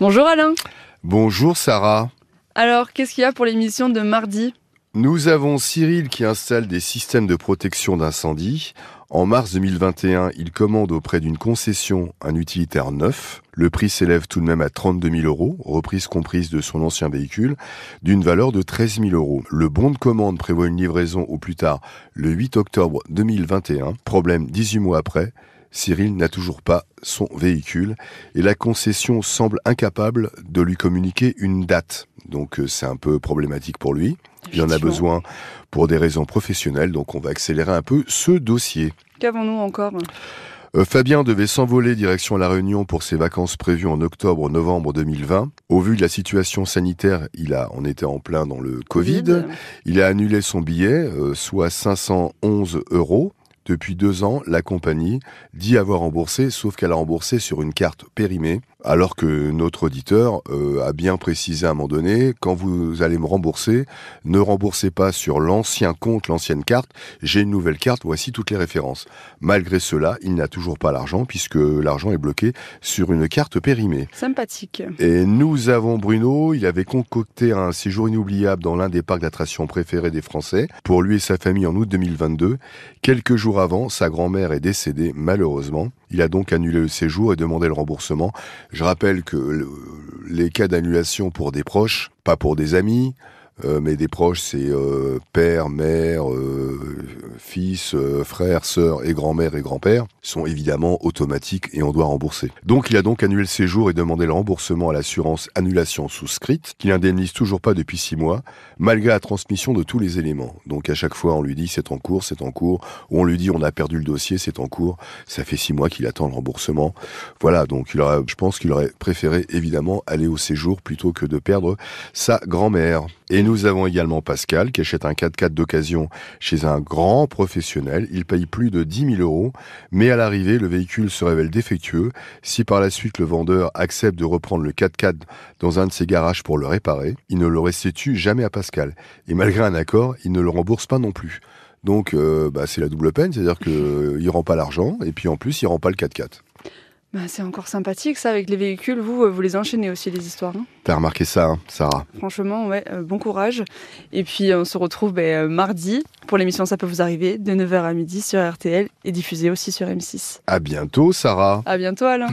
Bonjour Alain. Bonjour Sarah. Alors, qu'est-ce qu'il y a pour l'émission de mardi? Nous avons Cyril qui installe des systèmes de protection d'incendie. En mars 2021, il commande auprès d'une concession un utilitaire neuf. Le prix s'élève tout de même à 32 000 euros, reprise comprise de son ancien véhicule, d'une valeur de 13 000 euros. Le bon de commande prévoit une livraison au plus tard le 8 octobre 2021. Problème 18 mois après, Cyril n'a toujours pas son véhicule et la concession semble incapable de lui communiquer une date. Donc euh, c'est un peu problématique pour lui. Il en a besoin pour des raisons professionnelles, donc on va accélérer un peu ce dossier. Qu'avons-nous encore? Euh, Fabien devait s'envoler direction La Réunion pour ses vacances prévues en octobre-novembre 2020. Au vu de la situation sanitaire, il a, on était en plein dans le Covid. Il a annulé son billet, euh, soit 511 euros. Depuis deux ans, la compagnie dit avoir remboursé, sauf qu'elle a remboursé sur une carte périmée, alors que notre auditeur euh, a bien précisé à un moment donné, quand vous allez me rembourser, ne remboursez pas sur l'ancien compte, l'ancienne carte, j'ai une nouvelle carte, voici toutes les références. Malgré cela, il n'a toujours pas l'argent, puisque l'argent est bloqué sur une carte périmée. Sympathique. Et nous avons Bruno, il avait concocté un séjour inoubliable dans l'un des parcs d'attractions préférés des Français, pour lui et sa famille en août 2022. Quelques jours avant, sa grand-mère est décédée malheureusement. Il a donc annulé le séjour et demandé le remboursement. Je rappelle que les cas d'annulation pour des proches, pas pour des amis, euh, mais des proches, c'est euh, père, mère, euh, fils, frère, sœur et grand-mère et grand-père, sont évidemment automatiques et on doit rembourser. Donc il a donc annulé le séjour et demandé le remboursement à l'assurance annulation souscrite, qui n'indemnise toujours pas depuis six mois, malgré la transmission de tous les éléments. Donc à chaque fois, on lui dit c'est en cours, c'est en cours, ou on lui dit on a perdu le dossier, c'est en cours. Ça fait six mois qu'il attend le remboursement. Voilà, donc il aurait, je pense qu'il aurait préféré évidemment aller au séjour plutôt que de perdre sa grand-mère. Et nous avons également Pascal qui achète un 4x4 d'occasion chez un grand professionnel. Il paye plus de 10 000 euros, mais à l'arrivée, le véhicule se révèle défectueux. Si par la suite le vendeur accepte de reprendre le 4x4 dans un de ses garages pour le réparer, il ne le restitue jamais à Pascal. Et malgré un accord, il ne le rembourse pas non plus. Donc euh, bah, c'est la double peine, c'est-à-dire qu'il ne rend pas l'argent et puis en plus il rend pas le 4x4. Bah, c'est encore sympathique ça avec les véhicules. Vous, euh, vous les enchaînez aussi les histoires. Hein T'as remarqué ça, hein, Sarah? Franchement, ouais, euh, bon courage. Et puis on se retrouve ben, mardi pour l'émission Ça peut vous arriver de 9h à midi sur RTL et diffusée aussi sur M6. À bientôt, Sarah. À bientôt, Alain.